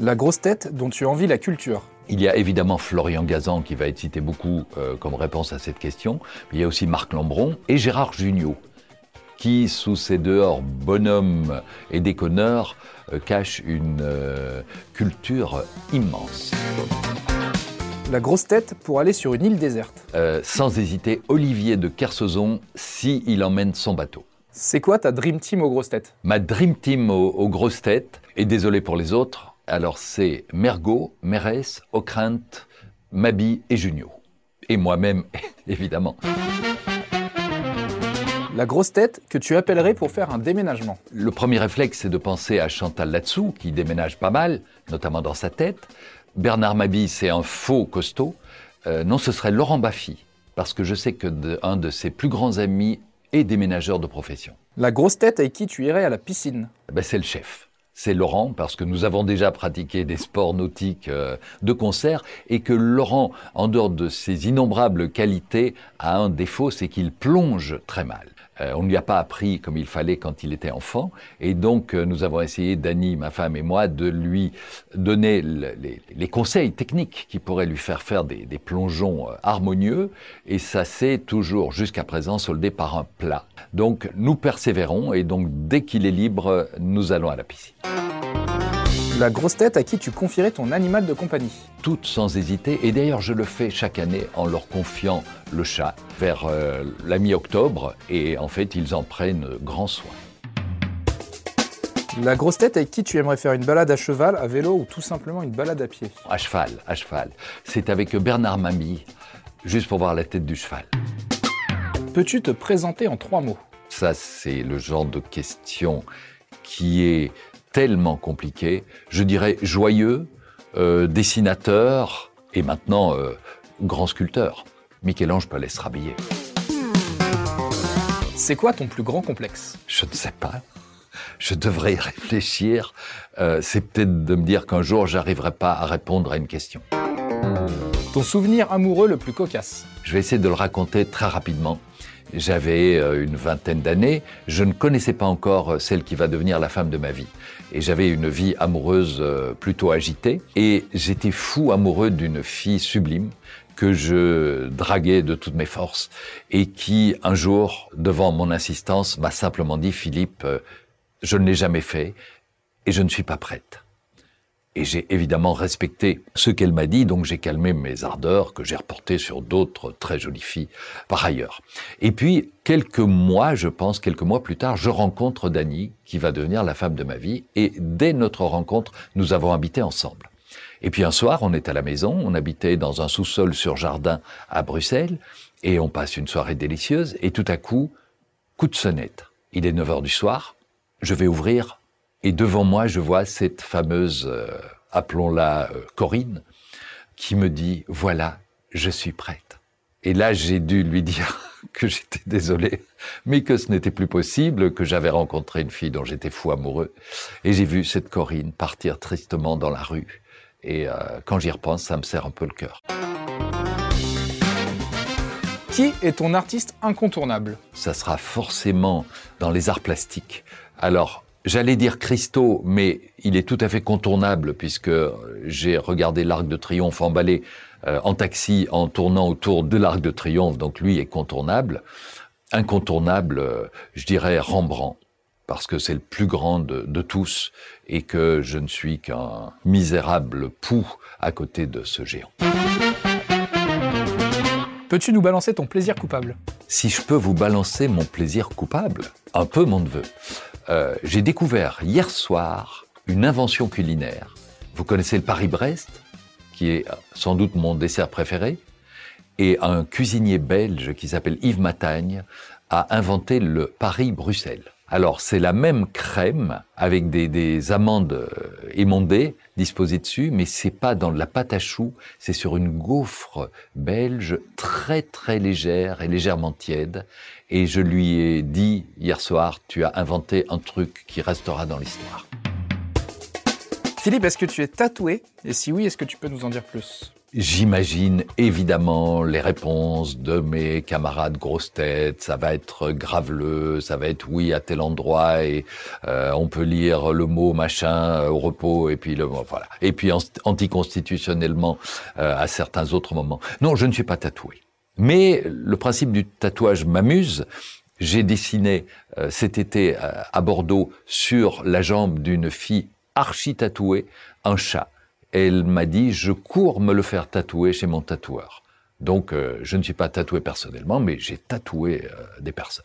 La grosse tête dont tu envies la culture. Il y a évidemment Florian Gazan qui va être cité beaucoup euh, comme réponse à cette question, mais il y a aussi Marc Lambron et Gérard Jugnot, qui, sous ses dehors bonhommes et déconneurs, euh, cachent une euh, culture immense. La grosse tête pour aller sur une île déserte. Sans hésiter, Olivier de Kersauzon, si il emmène son bateau. C'est quoi ta dream team aux grosses têtes? Ma dream team aux, aux grosses têtes, et désolé pour les autres, alors c'est Mergot, Mérès, Ockrent, Mabi et Junio. Et moi-même, évidemment. La grosse tête que tu appellerais pour faire un déménagement. Le premier réflexe, c'est de penser à Chantal Latsou, qui déménage pas mal, notamment dans sa tête. Bernard Mabi, c'est un faux costaud. Euh, non, ce serait Laurent Baffy, parce que je sais que de- un de ses plus grands amis est déménageur de profession. La grosse tête avec qui tu irais à la piscine. Ben, c'est le chef. C'est Laurent, parce que nous avons déjà pratiqué des sports nautiques euh, de concert, et que Laurent, en dehors de ses innombrables qualités, a un défaut, c'est qu'il plonge très mal. Euh, on ne lui a pas appris comme il fallait quand il était enfant, et donc euh, nous avons essayé, Dany, ma femme et moi, de lui donner le- les, les conseils techniques qui pourraient lui faire faire des, des plongeons euh, harmonieux, et ça s'est toujours, jusqu'à présent, soldé par un plat. Donc nous persévérons, et donc dès qu'il est libre, nous allons à la piscine. La grosse tête à qui tu confierais ton animal de compagnie. Toutes sans hésiter, et d'ailleurs je le fais chaque année en leur confiant le chat vers euh, la mi-octobre, et en fait ils en prennent grand soin. La grosse tête avec qui tu aimerais faire une balade à cheval, à vélo ou tout simplement une balade à pied. À cheval, à cheval. C'est avec Bernard Mamie, juste pour voir la tête du cheval. Peux-tu te présenter en trois mots? Ça, c'est le genre de question qui est tellement compliqué. Je dirais joyeux, euh, dessinateur et maintenant euh, grand sculpteur. Michel-Ange peut aller se rhabiller. C'est quoi ton plus grand complexe? Je ne sais pas. Je devrais y réfléchir. Euh, c'est peut-être de me dire qu'un jour, j'arriverai pas à répondre à une question. Ton souvenir amoureux le plus cocasse? Je vais essayer de le raconter très rapidement. J'avais euh, une vingtaine d'années, je ne connaissais pas encore euh, celle qui va devenir la femme de ma vie. Et j'avais une vie amoureuse euh, plutôt agitée. Et j'étais fou amoureux d'une fille sublime que je draguais de toutes mes forces et qui, un jour, devant mon insistance, m'a simplement dit, Philippe, je ne l'ai jamais fait et je ne suis pas prête. Et j'ai évidemment respecté ce qu'elle m'a dit, donc j'ai calmé mes ardeurs que j'ai reportées sur d'autres très jolies filles par ailleurs. Et puis, quelques mois, je pense, quelques mois plus tard, je rencontre Dany, qui va devenir la femme de ma vie, et dès notre rencontre, nous avons habité ensemble. Et puis un soir, on est à la maison, on habitait dans un sous-sol sur jardin à Bruxelles, et on passe une soirée délicieuse, et tout à coup, coup de sonnette. Il est 9 heures du soir, je vais ouvrir, et devant moi, je vois cette fameuse, euh, appelons-la euh, Corinne, qui me dit, voilà, je suis prête. Et là, j'ai dû lui dire que j'étais désolé, mais que ce n'était plus possible, que j'avais rencontré une fille dont j'étais fou amoureux. Et j'ai vu cette Corinne partir tristement dans la rue. Et euh, quand j'y repense, ça me serre un peu le cœur. Qui est ton artiste incontournable? Ça sera forcément dans les arts plastiques. Alors, j'allais dire Christo, mais il est tout à fait contournable puisque j'ai regardé l'Arc de Triomphe emballé euh, en taxi en tournant autour de l'Arc de Triomphe, donc lui est contournable. Incontournable, euh, je dirais Rembrandt, parce que c'est le plus grand de, de tous et que je ne suis qu'un misérable pou à côté de ce géant. Peux-tu nous balancer ton plaisir coupable? Si je peux vous balancer mon plaisir coupable, un peu mon neveu. Euh, J'ai découvert hier soir une invention culinaire. Vous connaissez le Paris-Brest, qui est sans doute mon dessert préféré, et un cuisinier belge qui s'appelle Yves Matagne a inventé le Paris-Bruxelles. Alors, c'est la même crème avec des, des amandes euh, émondées disposées dessus, mais c'est pas dans de la pâte à choux, c'est sur une gaufre belge très très légère et légèrement tiède. Et je lui ai dit hier soir, tu as inventé un truc qui restera dans l'histoire. Philippe, est-ce que tu es tatoué? Et si oui, est-ce que tu peux nous en dire plus? J'imagine évidemment les réponses de mes camarades grosses têtes. Ça va être graveleux, ça va être oui à tel endroit et euh, on peut lire le mot machin euh, au repos et puis le voilà. Et puis anticonstitutionnellement euh, à certains autres moments. Non, je ne suis pas tatoué. Mais le principe du tatouage m'amuse. J'ai dessiné cet été à Bordeaux sur la jambe d'une fille archi tatouée un chat elle m'a dit je cours me le faire tatouer chez mon tatoueur. Donc euh, je ne suis pas tatoué personnellement, mais j'ai tatoué euh, des personnes.